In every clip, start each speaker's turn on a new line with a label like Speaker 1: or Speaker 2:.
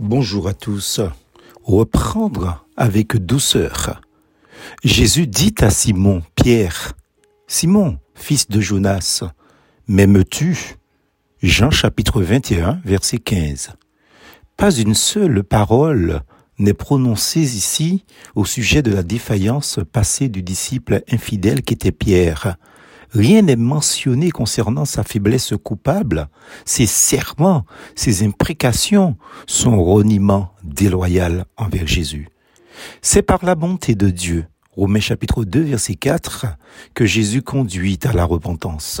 Speaker 1: Bonjour à tous. Reprendre avec douceur. Jésus dit à Simon, Pierre, Simon, fils de Jonas, m'aimes-tu? Jean chapitre 21, verset 15. Pas une seule parole n'est prononcée ici au sujet de la défaillance passée du disciple infidèle qui était Pierre. Rien n'est mentionné concernant sa faiblesse coupable, ses serments, ses imprécations, son reniement déloyal envers Jésus. C'est par la bonté de Dieu, Romains chapitre 2 verset 4, que Jésus conduit à la repentance.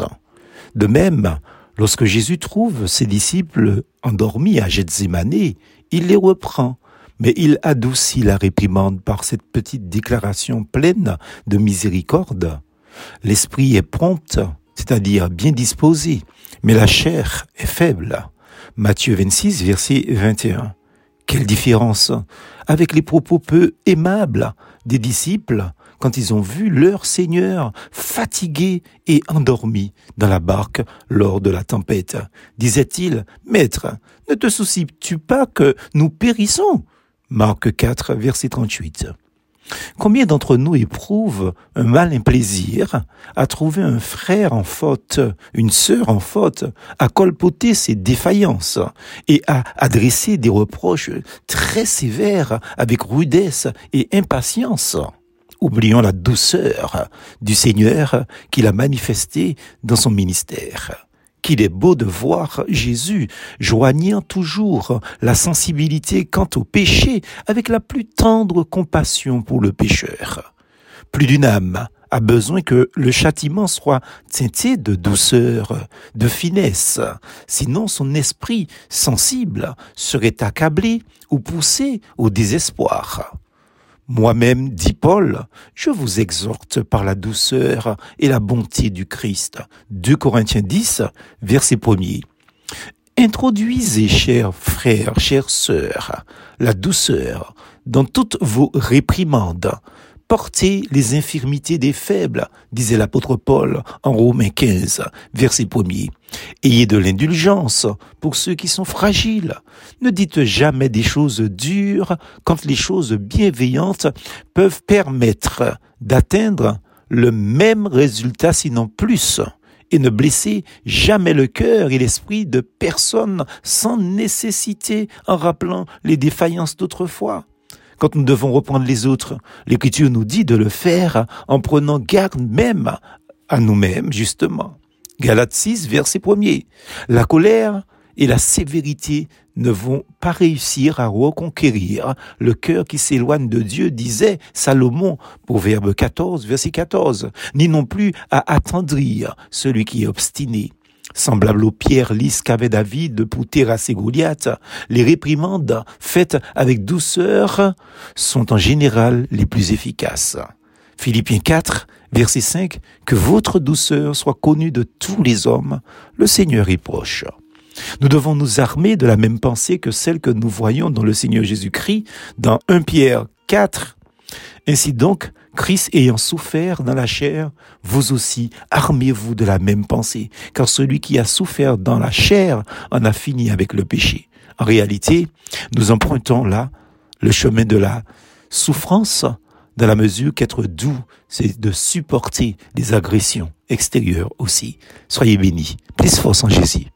Speaker 1: De même, lorsque Jésus trouve ses disciples endormis à Gethsemane, il les reprend, mais il adoucit la réprimande par cette petite déclaration pleine de miséricorde. L'esprit est prompt, c'est-à-dire bien disposé, mais la chair est faible. Matthieu 26, verset 21. Quelle différence avec les propos peu aimables des disciples quand ils ont vu leur Seigneur fatigué et endormi dans la barque lors de la tempête. Disait-il, Maître, ne te soucies-tu pas que nous périssons Marc 4, verset 38. Combien d'entre nous éprouvent un malin plaisir à trouver un frère en faute, une sœur en faute, à colpoter ses défaillances et à adresser des reproches très sévères avec rudesse et impatience? Oublions la douceur du Seigneur qu'il a manifesté dans son ministère qu'il est beau de voir Jésus joignant toujours la sensibilité quant au péché avec la plus tendre compassion pour le pécheur. Plus d'une âme a besoin que le châtiment soit teinté de douceur, de finesse, sinon son esprit sensible serait accablé ou poussé au désespoir. Moi-même, dit Paul, je vous exhorte par la douceur et la bonté du Christ. 2 Corinthiens 10, verset 1er. Introduisez, chers frères, chères sœurs, la douceur dans toutes vos réprimandes, Portez les infirmités des faibles, disait l'apôtre Paul en Romains 15, verset 1er. Ayez de l'indulgence pour ceux qui sont fragiles. Ne dites jamais des choses dures quand les choses bienveillantes peuvent permettre d'atteindre le même résultat, sinon plus et ne blessez jamais le cœur et l'esprit de personne sans nécessité en rappelant les défaillances d'autrefois quand nous devons reprendre les autres. L'Écriture nous dit de le faire en prenant garde même à nous-mêmes, justement. Galates 6, verset 1er. La colère et la sévérité ne vont pas réussir à reconquérir le cœur qui s'éloigne de Dieu, disait Salomon, Proverbe 14, verset 14, ni non plus à attendrir celui qui est obstiné. Semblable aux pierres lisses qu'avait David pour terrasser Goliath, les réprimandes faites avec douceur sont en général les plus efficaces. Philippiens 4, verset 5, que votre douceur soit connue de tous les hommes, le Seigneur est proche. Nous devons nous armer de la même pensée que celle que nous voyons dans le Seigneur Jésus-Christ dans 1 Pierre 4, ainsi donc, Christ ayant souffert dans la chair, vous aussi armez-vous de la même pensée, car celui qui a souffert dans la chair en a fini avec le péché. En réalité, nous empruntons là le chemin de la souffrance, dans la mesure qu'être doux, c'est de supporter les agressions extérieures aussi. Soyez bénis. Plus force en Jésus.